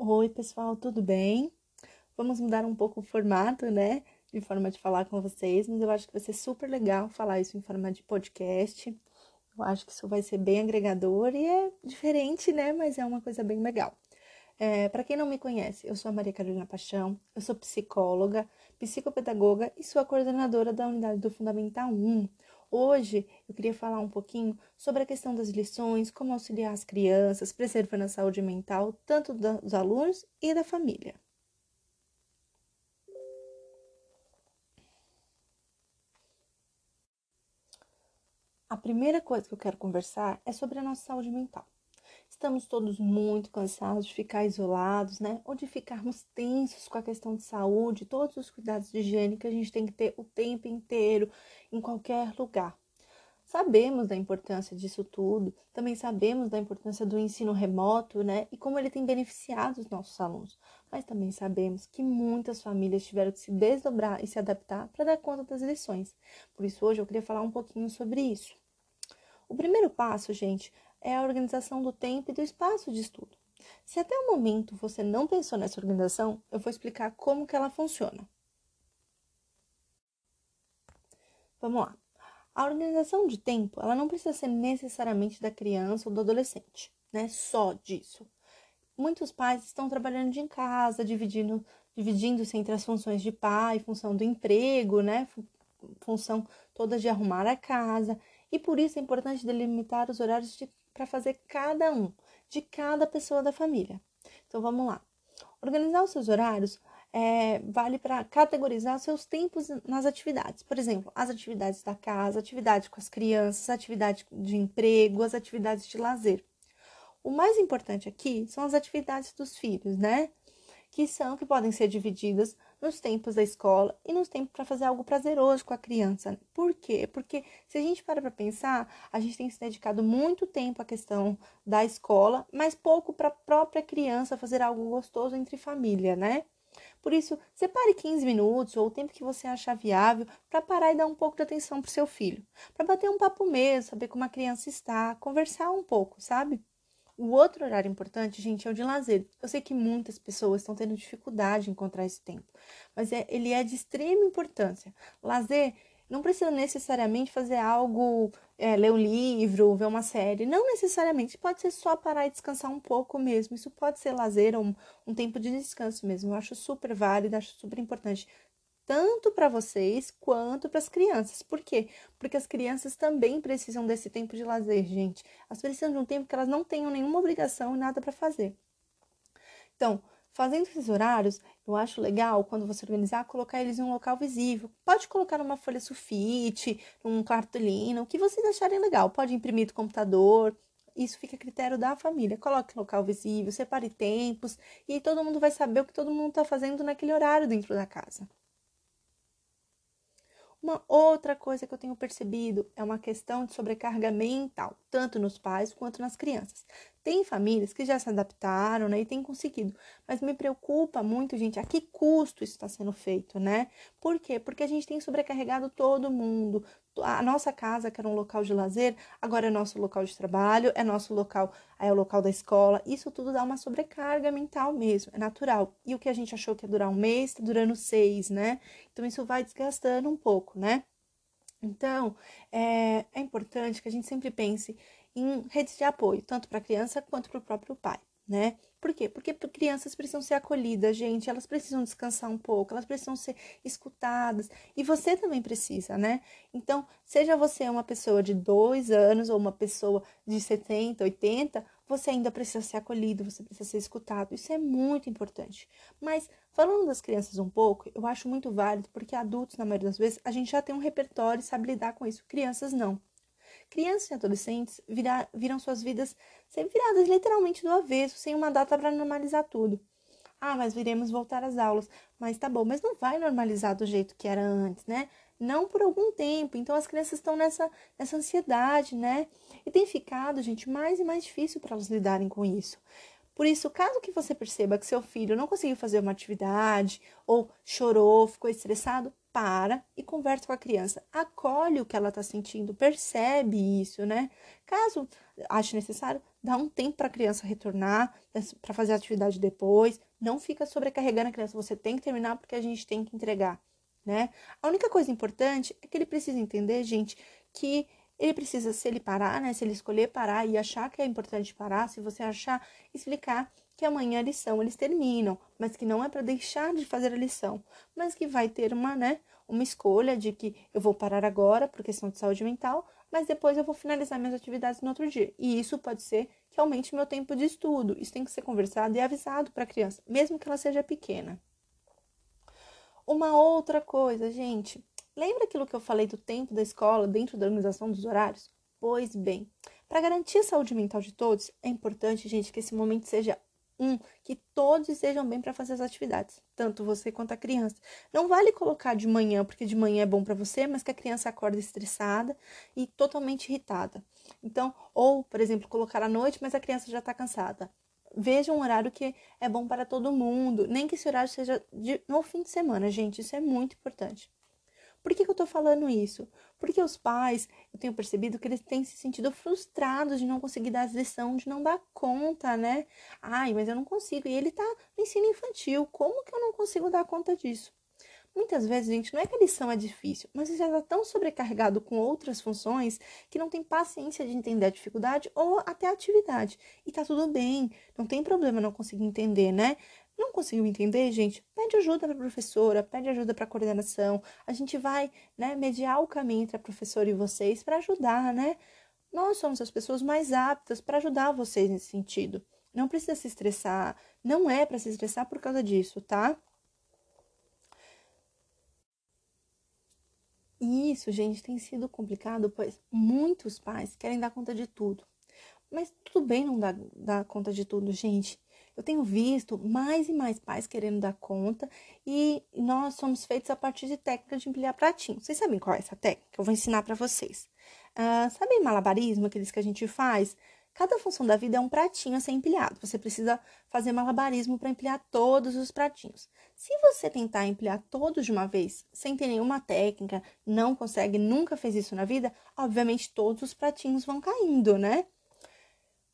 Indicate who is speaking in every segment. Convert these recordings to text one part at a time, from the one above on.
Speaker 1: Oi, pessoal, tudo bem? Vamos mudar um pouco o formato, né? De forma de falar com vocês, mas eu acho que vai ser super legal falar isso em forma de podcast. Eu acho que isso vai ser bem agregador e é diferente, né? Mas é uma coisa bem legal. É, Para quem não me conhece, eu sou a Maria Carolina Paixão, eu sou psicóloga, psicopedagoga e sou a coordenadora da unidade do Fundamental 1, Hoje eu queria falar um pouquinho sobre a questão das lições, como auxiliar as crianças, preservando a saúde mental, tanto dos alunos e da família. A primeira coisa que eu quero conversar é sobre a nossa saúde mental. Estamos todos muito cansados de ficar isolados, né? Ou de ficarmos tensos com a questão de saúde, todos os cuidados de higiene que a gente tem que ter o tempo inteiro, em qualquer lugar. Sabemos da importância disso tudo, também sabemos da importância do ensino remoto, né? E como ele tem beneficiado os nossos alunos. Mas também sabemos que muitas famílias tiveram que se desdobrar e se adaptar para dar conta das lições. Por isso, hoje eu queria falar um pouquinho sobre isso. O primeiro passo, gente, é a organização do tempo e do espaço de estudo. Se até o momento você não pensou nessa organização, eu vou explicar como que ela funciona. Vamos lá. A organização de tempo, ela não precisa ser necessariamente da criança ou do adolescente, né? Só disso. Muitos pais estão trabalhando de em casa, dividindo, dividindo-se entre as funções de pai, função do emprego, né? Função toda de arrumar a casa. E por isso é importante delimitar os horários de para fazer cada um, de cada pessoa da família. Então vamos lá. Organizar os seus horários é, vale para categorizar seus tempos nas atividades. Por exemplo, as atividades da casa, atividade com as crianças, atividade de emprego, as atividades de lazer. O mais importante aqui são as atividades dos filhos, né? Que são que podem ser divididas nos tempos da escola e nos tempos para fazer algo prazeroso com a criança. Por quê? Porque se a gente para para pensar, a gente tem se dedicado muito tempo à questão da escola, mas pouco para a própria criança fazer algo gostoso entre família, né? Por isso, separe 15 minutos ou o tempo que você achar viável para parar e dar um pouco de atenção para o seu filho, para bater um papo mesmo, saber como a criança está, conversar um pouco, sabe? O outro horário importante, gente, é o de lazer. Eu sei que muitas pessoas estão tendo dificuldade em encontrar esse tempo, mas é, ele é de extrema importância. Lazer não precisa necessariamente fazer algo, é, ler um livro, ver uma série. Não necessariamente. Pode ser só parar e descansar um pouco mesmo. Isso pode ser lazer ou um, um tempo de descanso mesmo. Eu acho super válido, acho super importante tanto para vocês quanto para as crianças. Por quê? Porque as crianças também precisam desse tempo de lazer, gente. Elas precisam de um tempo que elas não tenham nenhuma obrigação e nada para fazer. Então, fazendo esses horários, eu acho legal quando você organizar colocar eles em um local visível. Pode colocar numa folha sulfite, num cartolina, o que vocês acharem legal. Pode imprimir do computador. Isso fica a critério da família. Coloque local visível, separe tempos e todo mundo vai saber o que todo mundo está fazendo naquele horário dentro da casa. Uma outra coisa que eu tenho percebido é uma questão de sobrecarga mental, tanto nos pais quanto nas crianças. Tem famílias que já se adaptaram, né, e têm conseguido, mas me preocupa muito, gente, a que custo isso está sendo feito, né? Por quê? Porque a gente tem sobrecarregado todo mundo. A nossa casa, que era um local de lazer, agora é nosso local de trabalho, é nosso local, é o local da escola. Isso tudo dá uma sobrecarga mental mesmo, é natural. E o que a gente achou que ia durar um mês, está durando seis, né? Então isso vai desgastando um pouco, né? Então, é, é importante que a gente sempre pense em redes de apoio, tanto para a criança quanto para o próprio pai, né? Por quê? Porque crianças precisam ser acolhidas, gente, elas precisam descansar um pouco, elas precisam ser escutadas e você também precisa, né? Então, seja você uma pessoa de dois anos ou uma pessoa de 70, 80, você ainda precisa ser acolhido, você precisa ser escutado, isso é muito importante. Mas, falando das crianças um pouco, eu acho muito válido porque adultos, na maioria das vezes, a gente já tem um repertório e sabe lidar com isso, crianças não. Crianças e adolescentes viram suas vidas ser viradas literalmente do avesso, sem uma data para normalizar tudo. Ah, mas viremos voltar às aulas. Mas tá bom, mas não vai normalizar do jeito que era antes, né? Não por algum tempo. Então as crianças estão nessa, nessa ansiedade, né? E tem ficado, gente, mais e mais difícil para elas lidarem com isso. Por isso, caso que você perceba que seu filho não conseguiu fazer uma atividade ou chorou, ficou estressado, para e conversa com a criança, acolhe o que ela está sentindo, percebe isso, né? Caso ache necessário, dá um tempo para a criança retornar, para fazer a atividade depois, não fica sobrecarregando a criança, você tem que terminar porque a gente tem que entregar, né? A única coisa importante é que ele precisa entender, gente, que ele precisa, se ele parar, né? Se ele escolher parar e achar que é importante parar, se você achar, explicar que amanhã a lição eles terminam, mas que não é para deixar de fazer a lição, mas que vai ter uma, né, uma escolha de que eu vou parar agora por questão de saúde mental, mas depois eu vou finalizar minhas atividades no outro dia. E isso pode ser que aumente meu tempo de estudo. Isso tem que ser conversado e avisado para a criança, mesmo que ela seja pequena. Uma outra coisa, gente, lembra aquilo que eu falei do tempo da escola dentro da organização dos horários? Pois bem, para garantir a saúde mental de todos, é importante, gente, que esse momento seja um, que todos estejam bem para fazer as atividades, tanto você quanto a criança. Não vale colocar de manhã, porque de manhã é bom para você, mas que a criança acorda estressada e totalmente irritada. Então, ou, por exemplo, colocar à noite, mas a criança já está cansada. Veja um horário que é bom para todo mundo, nem que esse horário seja de, no fim de semana, gente, isso é muito importante. Por que, que eu estou falando isso? Porque os pais, eu tenho percebido que eles têm se sentido frustrados de não conseguir dar lição, de não dar conta, né? Ai, mas eu não consigo. E ele tá no ensino infantil. Como que eu não consigo dar conta disso? Muitas vezes, gente, não é que a lição é difícil, mas você já está tão sobrecarregado com outras funções que não tem paciência de entender a dificuldade ou até a atividade. E tá tudo bem, não tem problema não conseguir entender, né? Não conseguiu entender, gente? Pede ajuda para a professora, pede ajuda para a coordenação. A gente vai, né, mediar o caminho entre a professora e vocês para ajudar, né? Nós somos as pessoas mais aptas para ajudar vocês nesse sentido. Não precisa se estressar, não é para se estressar por causa disso, tá? E isso, gente, tem sido complicado, pois muitos pais querem dar conta de tudo. Mas tudo bem não dar, dar conta de tudo, gente. Eu tenho visto mais e mais pais querendo dar conta e nós somos feitos a partir de técnicas de empilhar pratinho. Vocês sabem qual é essa técnica? Eu vou ensinar para vocês. Uh, sabe malabarismo, aqueles que a gente faz? Cada função da vida é um pratinho a ser empilhado. Você precisa fazer malabarismo para empilhar todos os pratinhos. Se você tentar empilhar todos de uma vez, sem ter nenhuma técnica, não consegue, nunca fez isso na vida, obviamente todos os pratinhos vão caindo, né?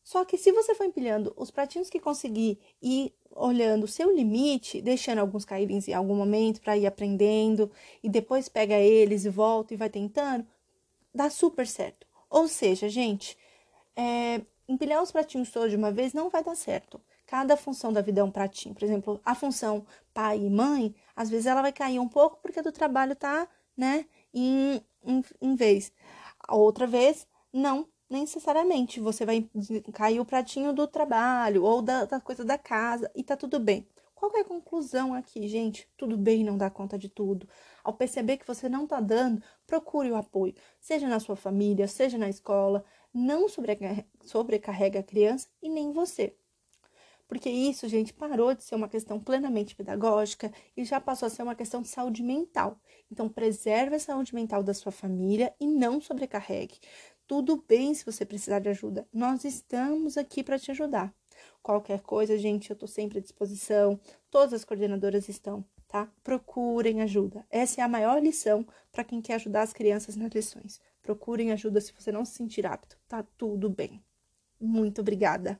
Speaker 1: Só que se você for empilhando os pratinhos que conseguir e olhando o seu limite, deixando alguns caírem em algum momento para ir aprendendo e depois pega eles e volta e vai tentando, dá super certo. Ou seja, gente, é, empilhar os pratinhos todos de uma vez não vai dar certo. Cada função da vida é um pratinho. Por exemplo, a função pai e mãe, às vezes ela vai cair um pouco porque do trabalho tá, né, em, em, em vez. A outra vez, não, necessariamente você vai cair o pratinho do trabalho ou da, da coisa da casa e tá tudo bem. Qual é a conclusão aqui, gente? Tudo bem não dar conta de tudo. Ao perceber que você não tá dando, procure o apoio, seja na sua família, seja na escola. Não sobrecarrega a criança e nem você. Porque isso, gente, parou de ser uma questão plenamente pedagógica e já passou a ser uma questão de saúde mental. Então, preserve a saúde mental da sua família e não sobrecarregue. Tudo bem se você precisar de ajuda. Nós estamos aqui para te ajudar. Qualquer coisa, gente, eu estou sempre à disposição. Todas as coordenadoras estão, tá? Procurem ajuda. Essa é a maior lição para quem quer ajudar as crianças nas lições. Procurem ajuda se você não se sentir apto. Tá tudo bem. Muito obrigada.